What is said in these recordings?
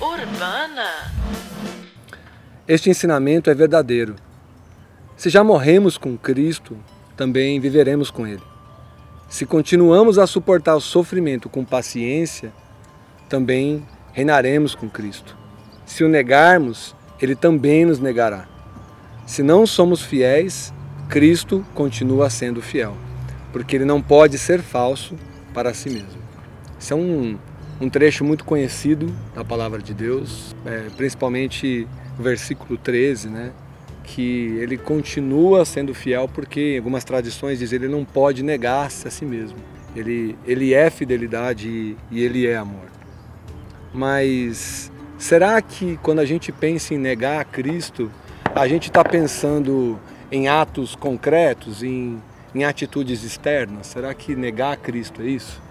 Urbana. Este ensinamento é verdadeiro. Se já morremos com Cristo, também viveremos com Ele. Se continuamos a suportar o sofrimento com paciência, também reinaremos com Cristo. Se o negarmos, Ele também nos negará. Se não somos fiéis, Cristo continua sendo fiel, porque Ele não pode ser falso para si mesmo. Isso é um, um trecho muito conhecido da palavra de Deus, é, principalmente o versículo 13, né? que ele continua sendo fiel porque algumas tradições diz ele não pode negar-se a si mesmo. Ele, ele é fidelidade e, e ele é amor. Mas será que quando a gente pensa em negar a Cristo, a gente está pensando em atos concretos, em, em atitudes externas? Será que negar a Cristo é isso?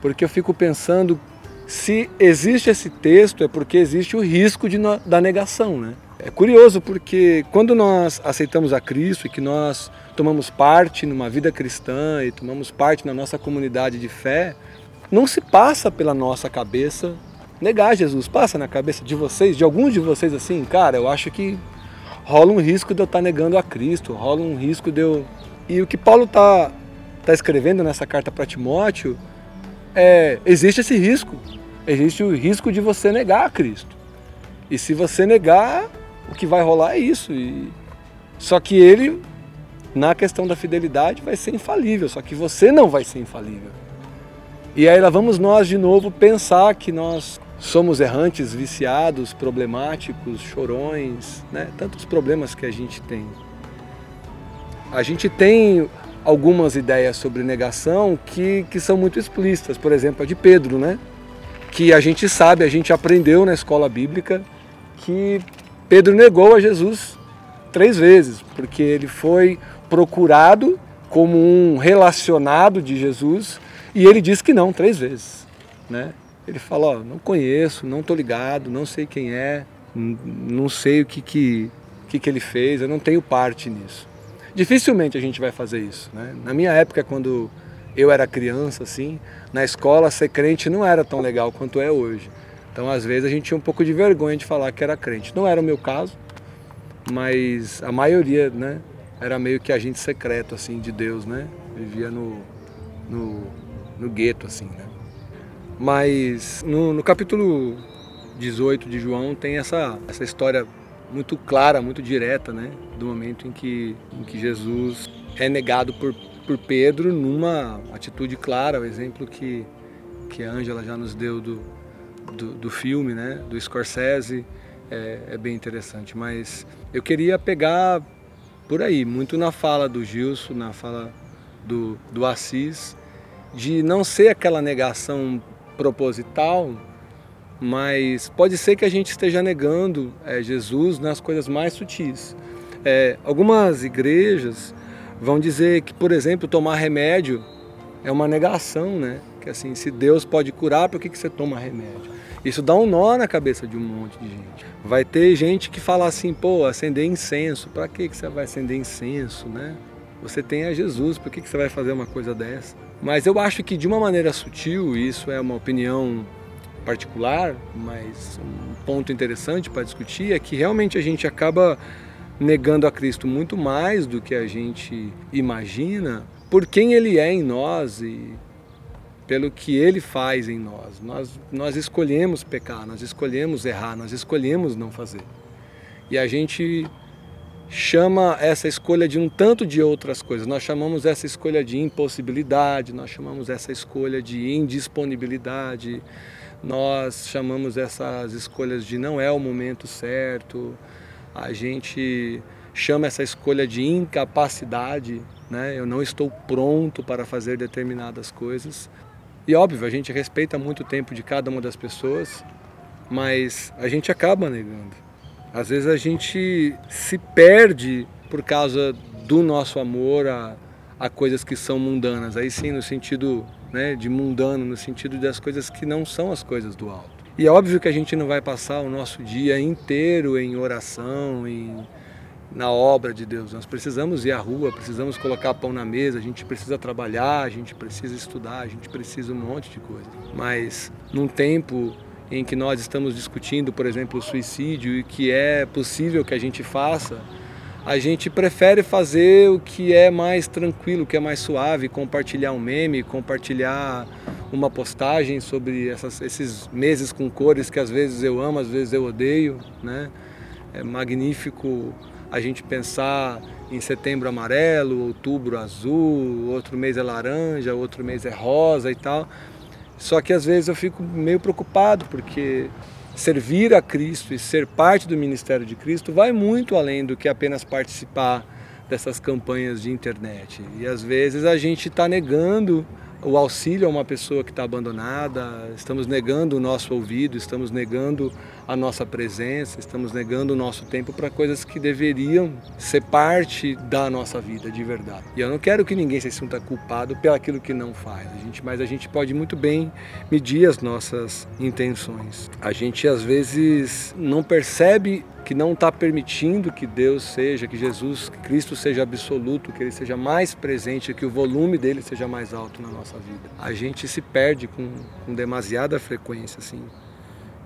Porque eu fico pensando se existe esse texto é porque existe o risco de, da negação, né? É curioso porque quando nós aceitamos a Cristo e que nós tomamos parte numa vida cristã e tomamos parte na nossa comunidade de fé, não se passa pela nossa cabeça negar Jesus. Passa na cabeça de vocês, de alguns de vocês assim, cara, eu acho que rola um risco de eu estar negando a Cristo, rola um risco de eu. E o que Paulo está tá escrevendo nessa carta para Timóteo é: existe esse risco. Existe o risco de você negar a Cristo. E se você negar, o que vai rolar é isso. E... Só que ele, na questão da fidelidade, vai ser infalível, só que você não vai ser infalível. E aí lá vamos nós de novo pensar que nós somos errantes, viciados, problemáticos, chorões, né? tantos problemas que a gente tem. A gente tem algumas ideias sobre negação que, que são muito explícitas, por exemplo, a de Pedro, né? que a gente sabe, a gente aprendeu na escola bíblica que Pedro negou a Jesus três vezes, porque ele foi procurado como um relacionado de Jesus e ele disse que não três vezes, né? Ele falou, não conheço, não estou ligado, não sei quem é, não sei o que que, que que ele fez, eu não tenho parte nisso. Dificilmente a gente vai fazer isso, né? Na minha época, quando eu era criança, assim, na escola ser crente não era tão legal quanto é hoje. Então, às vezes, a gente tinha um pouco de vergonha de falar que era crente. Não era o meu caso, mas a maioria, né, era meio que agente secreto, assim, de Deus, né? Vivia no, no, no gueto, assim, né? Mas no, no capítulo 18 de João tem essa, essa história muito clara, muito direta, né? Do momento em que, em que Jesus é negado por, por Pedro numa atitude clara, o exemplo que, que a Ângela já nos deu do, do, do filme, né, do Scorsese, é, é, bem interessante. Mas eu queria pegar por aí, muito na fala do Gilson, na fala do, do Assis, de não ser aquela negação proposital, mas pode ser que a gente esteja negando é, Jesus nas coisas mais sutis. É, algumas igrejas vão dizer que, por exemplo, tomar remédio é uma negação, né? Que assim, se Deus pode curar, por que, que você toma remédio? Isso dá um nó na cabeça de um monte de gente. Vai ter gente que fala assim, pô, acender incenso, para que, que você vai acender incenso, né? Você tem a Jesus, por que, que você vai fazer uma coisa dessa? Mas eu acho que de uma maneira sutil, isso é uma opinião particular, mas um ponto interessante para discutir é que realmente a gente acaba negando a Cristo muito mais do que a gente imagina por quem ele é em nós e pelo que Ele faz em nós. Nós, nós escolhemos pecar, nós escolhemos errar, nós escolhemos não fazer. E a gente chama essa escolha de um tanto de outras coisas. Nós chamamos essa escolha de impossibilidade, nós chamamos essa escolha de indisponibilidade, nós chamamos essas escolhas de não é o momento certo, a gente chama essa escolha de incapacidade, né? eu não estou pronto para fazer determinadas coisas. E óbvio, a gente respeita muito o tempo de cada uma das pessoas, mas a gente acaba negando. Às vezes a gente se perde por causa do nosso amor a, a coisas que são mundanas. Aí sim, no sentido né, de mundano, no sentido das coisas que não são as coisas do alto. E é óbvio que a gente não vai passar o nosso dia inteiro em oração, em, na obra de Deus. Nós precisamos ir à rua, precisamos colocar pão na mesa, a gente precisa trabalhar, a gente precisa estudar, a gente precisa um monte de coisa. Mas num tempo em que nós estamos discutindo, por exemplo, o suicídio e que é possível que a gente faça, a gente prefere fazer o que é mais tranquilo, o que é mais suave, compartilhar um meme, compartilhar uma postagem sobre essas, esses meses com cores que às vezes eu amo, às vezes eu odeio, né? É magnífico a gente pensar em setembro amarelo, outubro azul, outro mês é laranja, outro mês é rosa e tal. Só que às vezes eu fico meio preocupado porque servir a Cristo e ser parte do ministério de Cristo vai muito além do que apenas participar dessas campanhas de internet. E às vezes a gente está negando o auxílio a uma pessoa que está abandonada, estamos negando o nosso ouvido, estamos negando a nossa presença, estamos negando o nosso tempo para coisas que deveriam ser parte da nossa vida de verdade. E eu não quero que ninguém se sinta culpado pelo aquilo que não faz, a gente, mas a gente pode muito bem medir as nossas intenções. A gente às vezes não percebe que não está permitindo que Deus seja, que Jesus, que Cristo seja absoluto, que Ele seja mais presente, que o volume dele seja mais alto na nossa vida. A gente se perde com, com demasiada frequência, assim.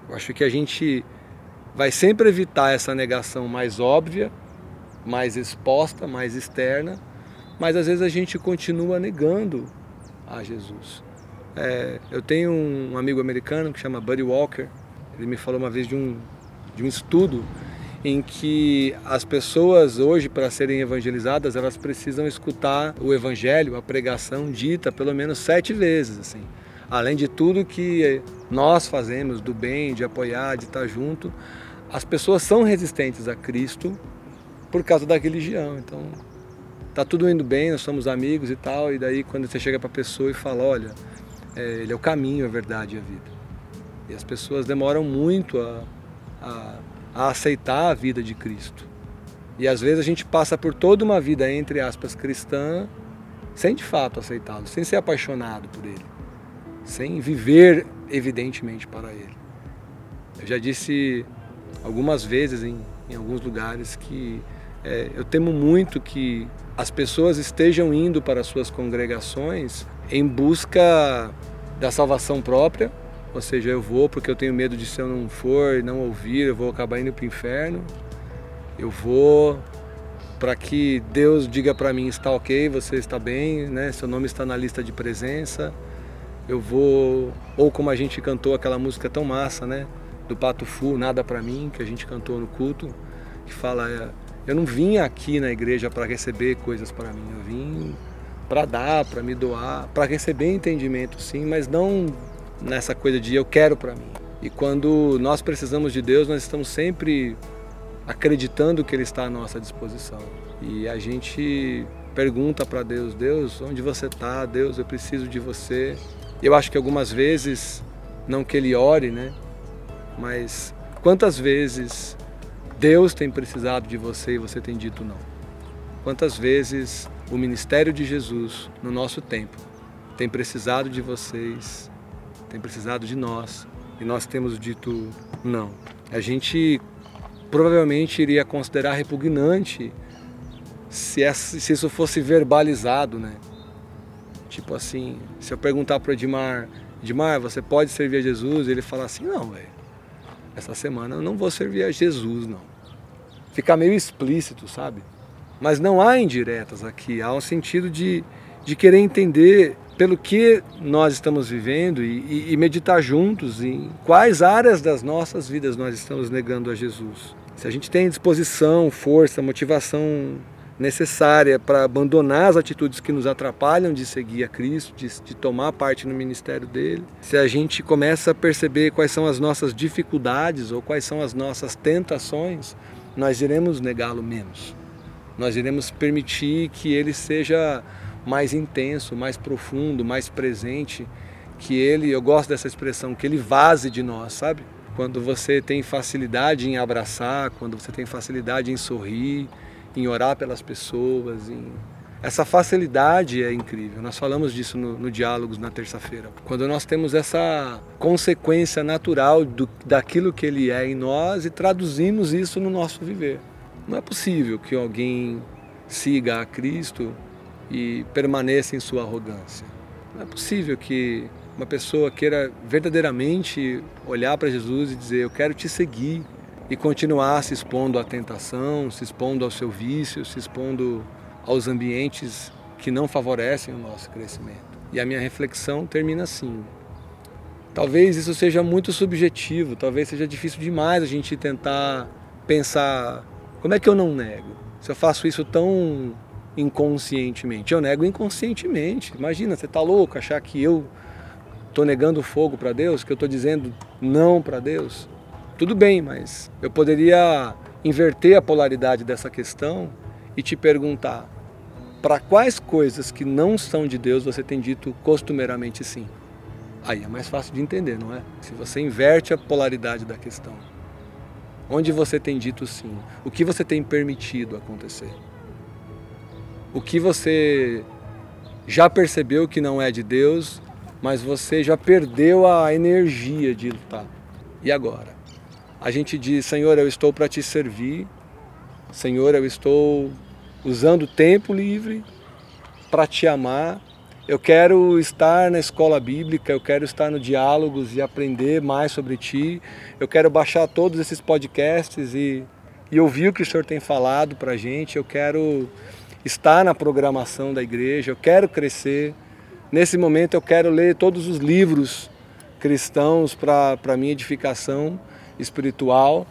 Eu acho que a gente vai sempre evitar essa negação mais óbvia, mais exposta, mais externa, mas às vezes a gente continua negando a Jesus. É, eu tenho um amigo americano que chama Buddy Walker. Ele me falou uma vez de um, de um estudo em que as pessoas hoje, para serem evangelizadas, elas precisam escutar o evangelho, a pregação dita pelo menos sete vezes, assim. Além de tudo que nós fazemos do bem, de apoiar, de estar junto, as pessoas são resistentes a Cristo por causa da religião. Então, tá tudo indo bem, nós somos amigos e tal, e daí quando você chega para a pessoa e fala, olha, é, ele é o caminho, a verdade e a vida. E as pessoas demoram muito a, a a aceitar a vida de Cristo. E às vezes a gente passa por toda uma vida, entre aspas, cristã, sem de fato aceitá-lo, sem ser apaixonado por ele, sem viver evidentemente para ele. Eu já disse algumas vezes em, em alguns lugares que é, eu temo muito que as pessoas estejam indo para suas congregações em busca da salvação própria ou seja, eu vou porque eu tenho medo de se eu não for e não ouvir, eu vou acabar indo para o inferno. Eu vou para que Deus diga para mim está ok, você está bem, né? Seu nome está na lista de presença. Eu vou ou como a gente cantou aquela música tão massa, né? Do Pato Fu, nada para mim, que a gente cantou no culto, que fala eu não vim aqui na igreja para receber coisas para mim, eu vim para dar, para me doar, para receber entendimento sim, mas não nessa coisa de eu quero para mim. E quando nós precisamos de Deus, nós estamos sempre acreditando que Ele está à nossa disposição. E a gente pergunta para Deus: Deus, onde você está? Deus, eu preciso de você. Eu acho que algumas vezes, não que Ele ore, né? Mas quantas vezes Deus tem precisado de você e você tem dito não? Quantas vezes o ministério de Jesus, no nosso tempo, tem precisado de vocês tem precisado de nós e nós temos dito não. A gente provavelmente iria considerar repugnante se, se isso fosse verbalizado, né? Tipo assim, se eu perguntar para o Edmar, Edmar, você pode servir a Jesus? Ele falar assim, não, velho, essa semana eu não vou servir a Jesus, não. Ficar meio explícito, sabe? Mas não há indiretas aqui, há um sentido de, de querer entender pelo que nós estamos vivendo e, e, meditar juntos em quais áreas das nossas vidas nós estamos negando a Jesus. Se a gente tem disposição, força, motivação necessária para abandonar as atitudes que nos atrapalham de seguir a Cristo, de, de, tomar parte no ministério dele, se a gente começa a perceber quais são as nossas dificuldades ou quais são as nossas tentações, nós iremos negá-lo menos. Nós iremos permitir que ele seja mais intenso, mais profundo, mais presente, que ele, eu gosto dessa expressão, que ele vaze de nós, sabe? Quando você tem facilidade em abraçar, quando você tem facilidade em sorrir, em orar pelas pessoas, em... essa facilidade é incrível. Nós falamos disso no, no Diálogos na terça-feira. Quando nós temos essa consequência natural do, daquilo que ele é em nós e traduzimos isso no nosso viver. Não é possível que alguém siga a Cristo e permaneça em sua arrogância. Não é possível que uma pessoa queira verdadeiramente olhar para Jesus e dizer: Eu quero te seguir, e continuar se expondo à tentação, se expondo ao seu vício, se expondo aos ambientes que não favorecem o nosso crescimento. E a minha reflexão termina assim: Talvez isso seja muito subjetivo, talvez seja difícil demais a gente tentar pensar como é que eu não nego? Se eu faço isso tão inconscientemente, eu nego inconscientemente. Imagina, você tá louco achar que eu tô negando fogo para Deus, que eu tô dizendo não para Deus? Tudo bem, mas eu poderia inverter a polaridade dessa questão e te perguntar: para quais coisas que não são de Deus você tem dito costumeiramente sim? Aí é mais fácil de entender, não é? Se você inverte a polaridade da questão. Onde você tem dito sim? O que você tem permitido acontecer? O que você já percebeu que não é de Deus, mas você já perdeu a energia de lutar? E agora? A gente diz: Senhor, eu estou para te servir. Senhor, eu estou usando o tempo livre para te amar eu quero estar na escola bíblica, eu quero estar no diálogos e aprender mais sobre ti. Eu quero baixar todos esses podcasts e, e ouvir o que o Senhor tem falado para a gente. Eu quero estar na programação da igreja, eu quero crescer. Nesse momento eu quero ler todos os livros cristãos para minha edificação espiritual.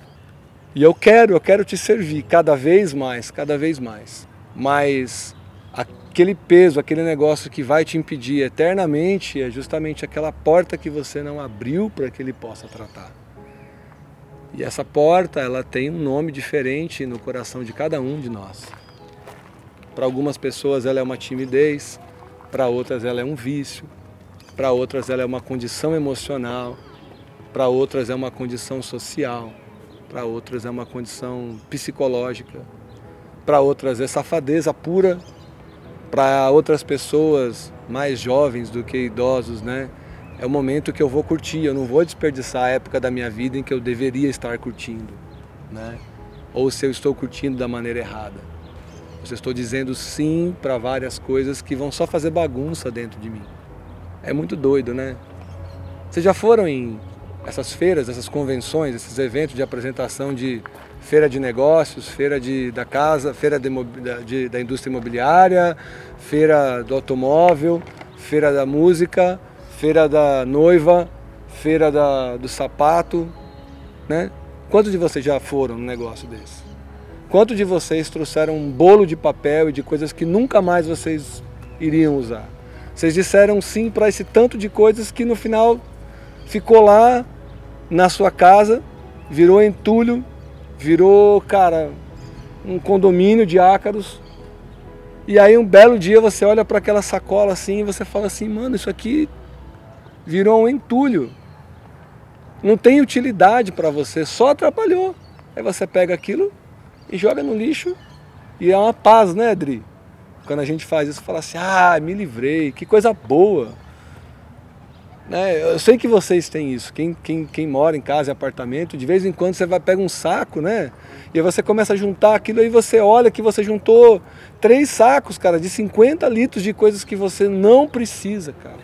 E eu quero, eu quero te servir cada vez mais, cada vez mais. Mas aquele peso, aquele negócio que vai te impedir eternamente é justamente aquela porta que você não abriu para que ele possa tratar. E essa porta, ela tem um nome diferente no coração de cada um de nós. Para algumas pessoas ela é uma timidez, para outras ela é um vício, para outras ela é uma condição emocional, para outras é uma condição social, para outras é uma condição psicológica, para outras é safadeza pura para outras pessoas mais jovens do que idosos, né? É o momento que eu vou curtir, eu não vou desperdiçar a época da minha vida em que eu deveria estar curtindo, né? Ou se eu estou curtindo da maneira errada. Eu estou dizendo sim para várias coisas que vão só fazer bagunça dentro de mim. É muito doido, né? Vocês já foram em essas feiras, essas convenções, esses eventos de apresentação de feira de negócios, feira de, da casa, feira de, de, da indústria imobiliária, feira do automóvel, feira da música, feira da noiva, feira da, do sapato, né? Quantos de vocês já foram num negócio desse? Quantos de vocês trouxeram um bolo de papel e de coisas que nunca mais vocês iriam usar? Vocês disseram sim para esse tanto de coisas que no final ficou lá na sua casa, virou entulho virou, cara, um condomínio de ácaros. E aí um belo dia você olha para aquela sacola assim e você fala assim, mano, isso aqui virou um entulho. Não tem utilidade para você, só atrapalhou. Aí você pega aquilo e joga no lixo e é uma paz, né, Adri? Quando a gente faz isso, fala assim, ah, me livrei, que coisa boa. Né? Eu sei que vocês têm isso. Quem, quem, quem mora em casa, em apartamento, de vez em quando você vai pega um saco, né? E aí você começa a juntar aquilo e você olha que você juntou três sacos, cara, de 50 litros de coisas que você não precisa, cara.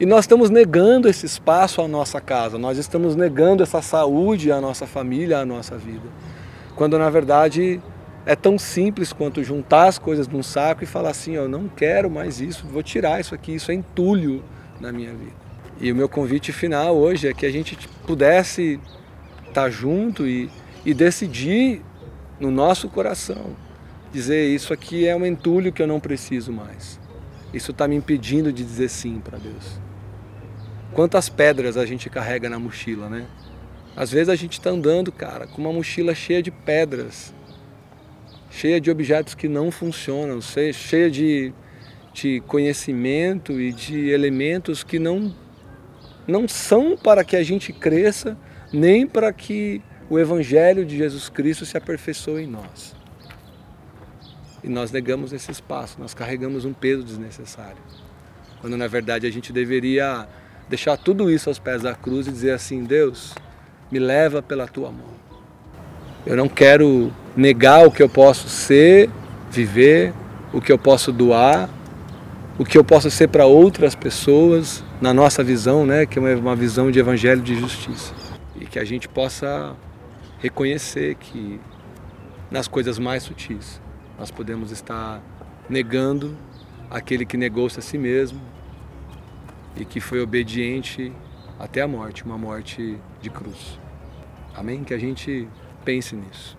E nós estamos negando esse espaço à nossa casa, nós estamos negando essa saúde à nossa família, à nossa vida. Quando na verdade é tão simples quanto juntar as coisas num saco e falar assim: eu não quero mais isso, vou tirar isso aqui, isso é entulho na minha vida. E o meu convite final hoje é que a gente pudesse estar junto e, e decidir no nosso coração, dizer isso aqui é um entulho que eu não preciso mais. Isso está me impedindo de dizer sim para Deus. Quantas pedras a gente carrega na mochila, né? Às vezes a gente está andando, cara, com uma mochila cheia de pedras, cheia de objetos que não funcionam, cheia de, de conhecimento e de elementos que não não são para que a gente cresça, nem para que o Evangelho de Jesus Cristo se aperfeiçoe em nós. E nós negamos esse espaço, nós carregamos um peso desnecessário. Quando na verdade a gente deveria deixar tudo isso aos pés da cruz e dizer assim: Deus, me leva pela tua mão. Eu não quero negar o que eu posso ser, viver, o que eu posso doar, o que eu posso ser para outras pessoas, na nossa visão, né, que é uma visão de evangelho de justiça. E que a gente possa reconhecer que nas coisas mais sutis nós podemos estar negando aquele que negou-se a si mesmo e que foi obediente até a morte, uma morte de cruz. Amém? Que a gente pense nisso.